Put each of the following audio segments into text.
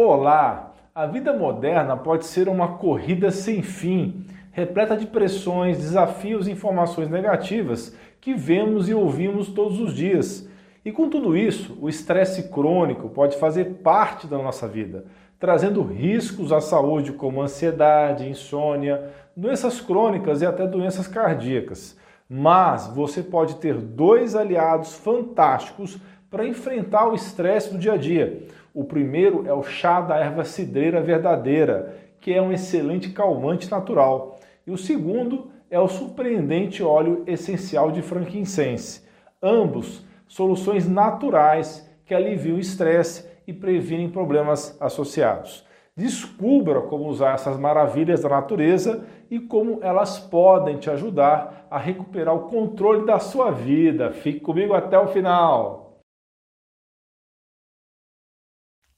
Olá! A vida moderna pode ser uma corrida sem fim, repleta de pressões, desafios e informações negativas que vemos e ouvimos todos os dias. E com tudo isso, o estresse crônico pode fazer parte da nossa vida, trazendo riscos à saúde como ansiedade, insônia, doenças crônicas e até doenças cardíacas. Mas você pode ter dois aliados fantásticos para enfrentar o estresse do dia a dia. O primeiro é o chá da erva cidreira verdadeira, que é um excelente calmante natural. E o segundo é o surpreendente óleo essencial de frankincense. Ambos soluções naturais que aliviam o estresse e previnem problemas associados. Descubra como usar essas maravilhas da natureza e como elas podem te ajudar a recuperar o controle da sua vida. Fique comigo até o final.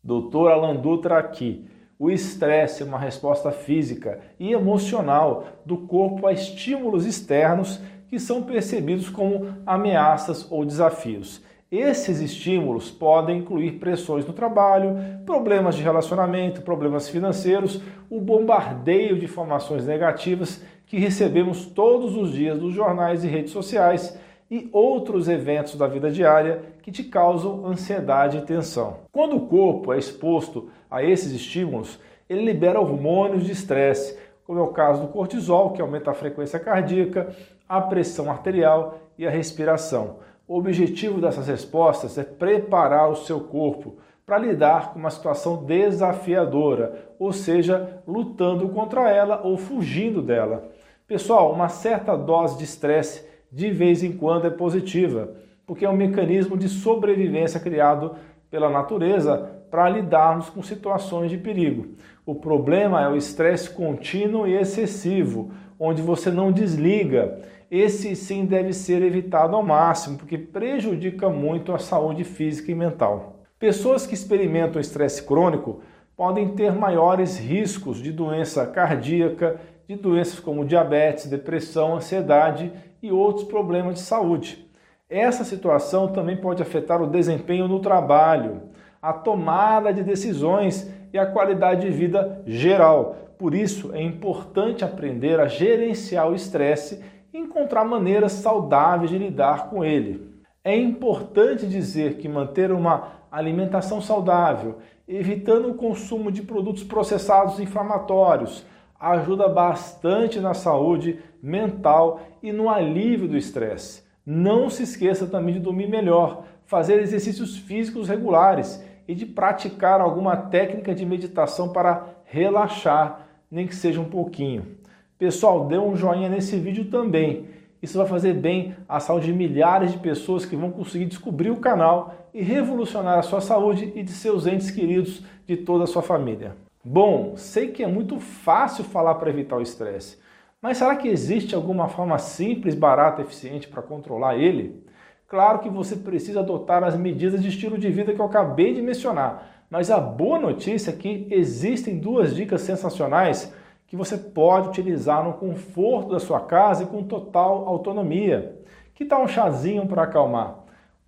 Doutor Alan Dutra aqui. O estresse é uma resposta física e emocional do corpo a estímulos externos que são percebidos como ameaças ou desafios. Esses estímulos podem incluir pressões no trabalho, problemas de relacionamento, problemas financeiros, o bombardeio de informações negativas que recebemos todos os dias dos jornais e redes sociais e outros eventos da vida diária que te causam ansiedade e tensão. Quando o corpo é exposto a esses estímulos, ele libera hormônios de estresse, como é o caso do cortisol, que aumenta a frequência cardíaca, a pressão arterial e a respiração. O objetivo dessas respostas é preparar o seu corpo para lidar com uma situação desafiadora, ou seja, lutando contra ela ou fugindo dela. Pessoal, uma certa dose de estresse de vez em quando é positiva, porque é um mecanismo de sobrevivência criado pela natureza para lidarmos com situações de perigo. O problema é o estresse contínuo e excessivo, onde você não desliga. Esse sim deve ser evitado ao máximo, porque prejudica muito a saúde física e mental. Pessoas que experimentam estresse crônico podem ter maiores riscos de doença cardíaca, de doenças como diabetes, depressão, ansiedade e outros problemas de saúde. Essa situação também pode afetar o desempenho no trabalho, a tomada de decisões e a qualidade de vida geral. Por isso, é importante aprender a gerenciar o estresse e encontrar maneiras saudáveis de lidar com ele. É importante dizer que manter uma alimentação saudável, evitando o consumo de produtos processados inflamatórios, ajuda bastante na saúde mental e no alívio do estresse. Não se esqueça também de dormir melhor, fazer exercícios físicos regulares e de praticar alguma técnica de meditação para relaxar, nem que seja um pouquinho. Pessoal, dê um joinha nesse vídeo também. Isso vai fazer bem à saúde de milhares de pessoas que vão conseguir descobrir o canal e revolucionar a sua saúde e de seus entes queridos de toda a sua família. Bom, sei que é muito fácil falar para evitar o estresse, mas será que existe alguma forma simples, barata eficiente para controlar ele? Claro que você precisa adotar as medidas de estilo de vida que eu acabei de mencionar, mas a boa notícia é que existem duas dicas sensacionais que você pode utilizar no conforto da sua casa e com total autonomia. Que tal um chazinho para acalmar?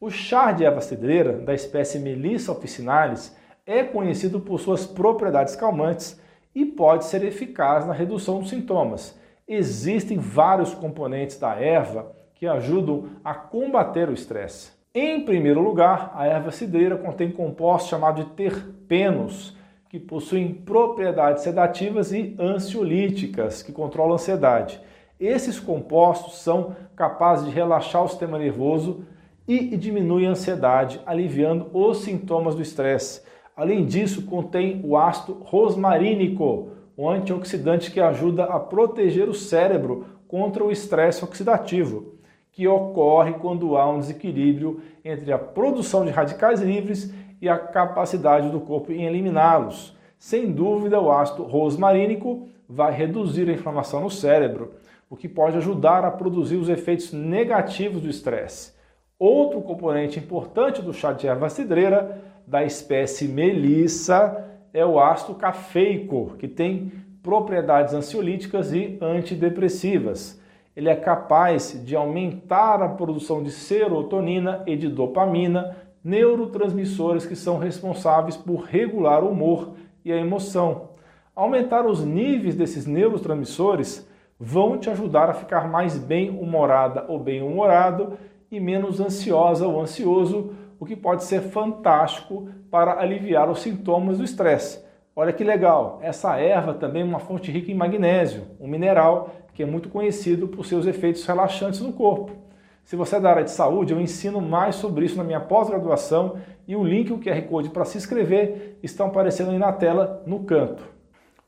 O chá de erva cidreira, da espécie Melissa officinalis, é conhecido por suas propriedades calmantes e pode ser eficaz na redução dos sintomas. Existem vários componentes da erva que ajudam a combater o estresse. Em primeiro lugar, a erva cidreira contém compostos chamados de terpenos, que possuem propriedades sedativas e ansiolíticas, que controlam a ansiedade. Esses compostos são capazes de relaxar o sistema nervoso e diminuem a ansiedade, aliviando os sintomas do estresse. Além disso, contém o ácido rosmarínico, um antioxidante que ajuda a proteger o cérebro contra o estresse oxidativo, que ocorre quando há um desequilíbrio entre a produção de radicais livres e a capacidade do corpo em eliminá-los. Sem dúvida, o ácido rosmarínico vai reduzir a inflamação no cérebro, o que pode ajudar a produzir os efeitos negativos do estresse. Outro componente importante do chá de erva cidreira da espécie Melissa é o ácido cafeico, que tem propriedades ansiolíticas e antidepressivas. Ele é capaz de aumentar a produção de serotonina e de dopamina, neurotransmissores que são responsáveis por regular o humor e a emoção. Aumentar os níveis desses neurotransmissores vão te ajudar a ficar mais bem-humorada ou bem-humorado e menos ansiosa ou ansioso, o que pode ser fantástico para aliviar os sintomas do estresse. Olha que legal, essa erva também é uma fonte rica em magnésio, um mineral que é muito conhecido por seus efeitos relaxantes no corpo. Se você é da área de saúde, eu ensino mais sobre isso na minha pós-graduação e o link e o QR Code para se inscrever estão aparecendo aí na tela no canto.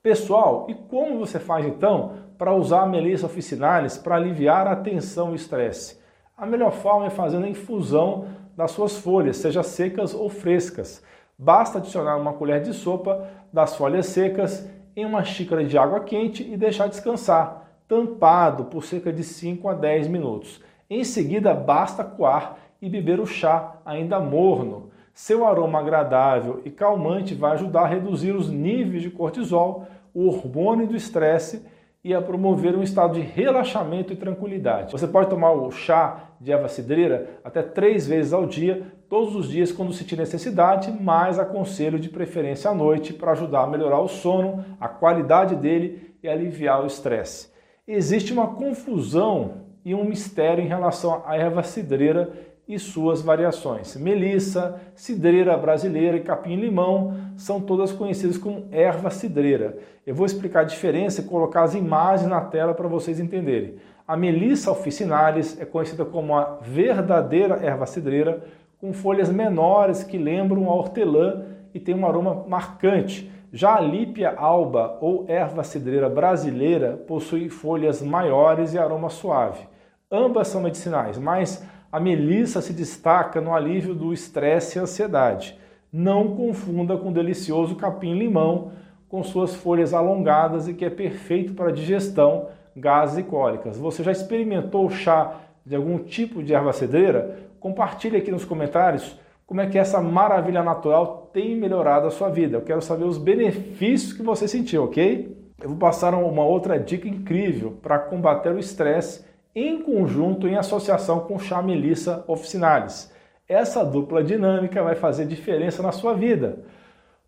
Pessoal, e como você faz então para usar a Melissa officinalis para aliviar a tensão e o estresse? A melhor forma é fazendo a infusão das suas folhas, seja secas ou frescas. Basta adicionar uma colher de sopa das folhas secas em uma xícara de água quente e deixar descansar, tampado por cerca de 5 a 10 minutos. Em seguida, basta coar e beber o chá ainda morno. Seu aroma agradável e calmante vai ajudar a reduzir os níveis de cortisol, o hormônio do estresse e a promover um estado de relaxamento e tranquilidade. Você pode tomar o chá de erva cidreira até três vezes ao dia, todos os dias quando sentir necessidade, mas aconselho de preferência à noite para ajudar a melhorar o sono, a qualidade dele e aliviar o estresse. Existe uma confusão e um mistério em relação à erva cidreira e suas variações. Melissa, cidreira brasileira e capim-limão são todas conhecidas como erva cidreira. Eu vou explicar a diferença e colocar as imagens na tela para vocês entenderem. A Melissa officinalis é conhecida como a verdadeira erva cidreira, com folhas menores que lembram a hortelã e tem um aroma marcante. Já a Lípia alba ou erva cidreira brasileira possui folhas maiores e aroma suave. Ambas são medicinais, mas a melissa se destaca no alívio do estresse e ansiedade. Não confunda com o delicioso capim-limão, com suas folhas alongadas e que é perfeito para digestão, gases e cólicas. Você já experimentou o chá de algum tipo de erva cedreira? Compartilhe aqui nos comentários como é que essa maravilha natural tem melhorado a sua vida. Eu quero saber os benefícios que você sentiu, ok? Eu vou passar uma outra dica incrível para combater o estresse em conjunto em associação com chá melissa officinalis. Essa dupla dinâmica vai fazer diferença na sua vida.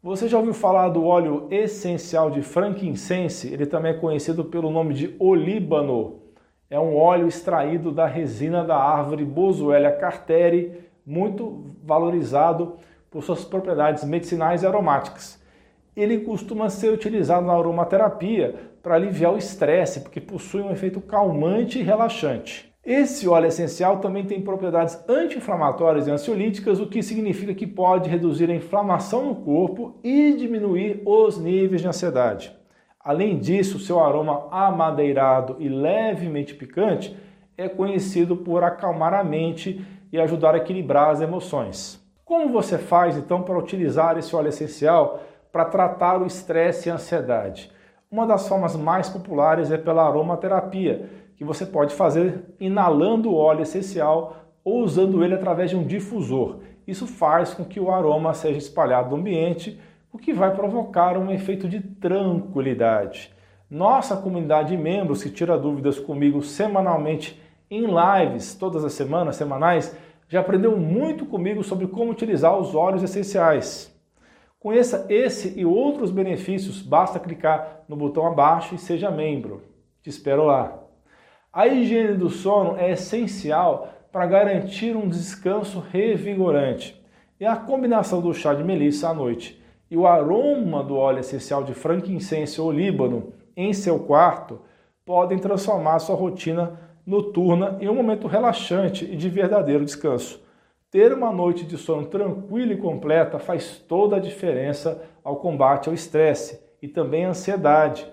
Você já ouviu falar do óleo essencial de frankincense? Ele também é conhecido pelo nome de olíbano. É um óleo extraído da resina da árvore Boswellia carteri, muito valorizado por suas propriedades medicinais e aromáticas. Ele costuma ser utilizado na aromaterapia para aliviar o estresse, porque possui um efeito calmante e relaxante. Esse óleo essencial também tem propriedades anti-inflamatórias e ansiolíticas, o que significa que pode reduzir a inflamação no corpo e diminuir os níveis de ansiedade. Além disso, seu aroma amadeirado e levemente picante é conhecido por acalmar a mente e ajudar a equilibrar as emoções. Como você faz então para utilizar esse óleo essencial para tratar o estresse e a ansiedade? Uma das formas mais populares é pela aromaterapia, que você pode fazer inalando o óleo essencial ou usando ele através de um difusor. Isso faz com que o aroma seja espalhado no ambiente, o que vai provocar um efeito de tranquilidade. Nossa comunidade de membros que tira dúvidas comigo semanalmente em lives, todas as semanas, semanais, já aprendeu muito comigo sobre como utilizar os óleos essenciais. Conheça esse e outros benefícios, basta clicar no botão abaixo e seja membro. Te espero lá. A higiene do sono é essencial para garantir um descanso revigorante. E a combinação do chá de melissa à noite e o aroma do óleo essencial de frankincense ou líbano em seu quarto podem transformar sua rotina noturna em um momento relaxante e de verdadeiro descanso. Ter uma noite de sono tranquila e completa faz toda a diferença ao combate ao estresse e também à ansiedade.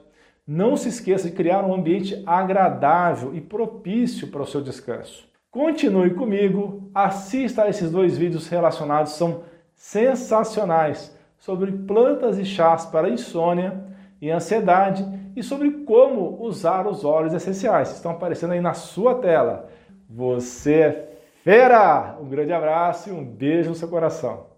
Não se esqueça de criar um ambiente agradável e propício para o seu descanso. Continue comigo, assista a esses dois vídeos relacionados, são sensacionais, sobre plantas e chás para insônia e ansiedade e sobre como usar os óleos essenciais. Estão aparecendo aí na sua tela. Você é Fera! Um grande abraço e um beijo no seu coração.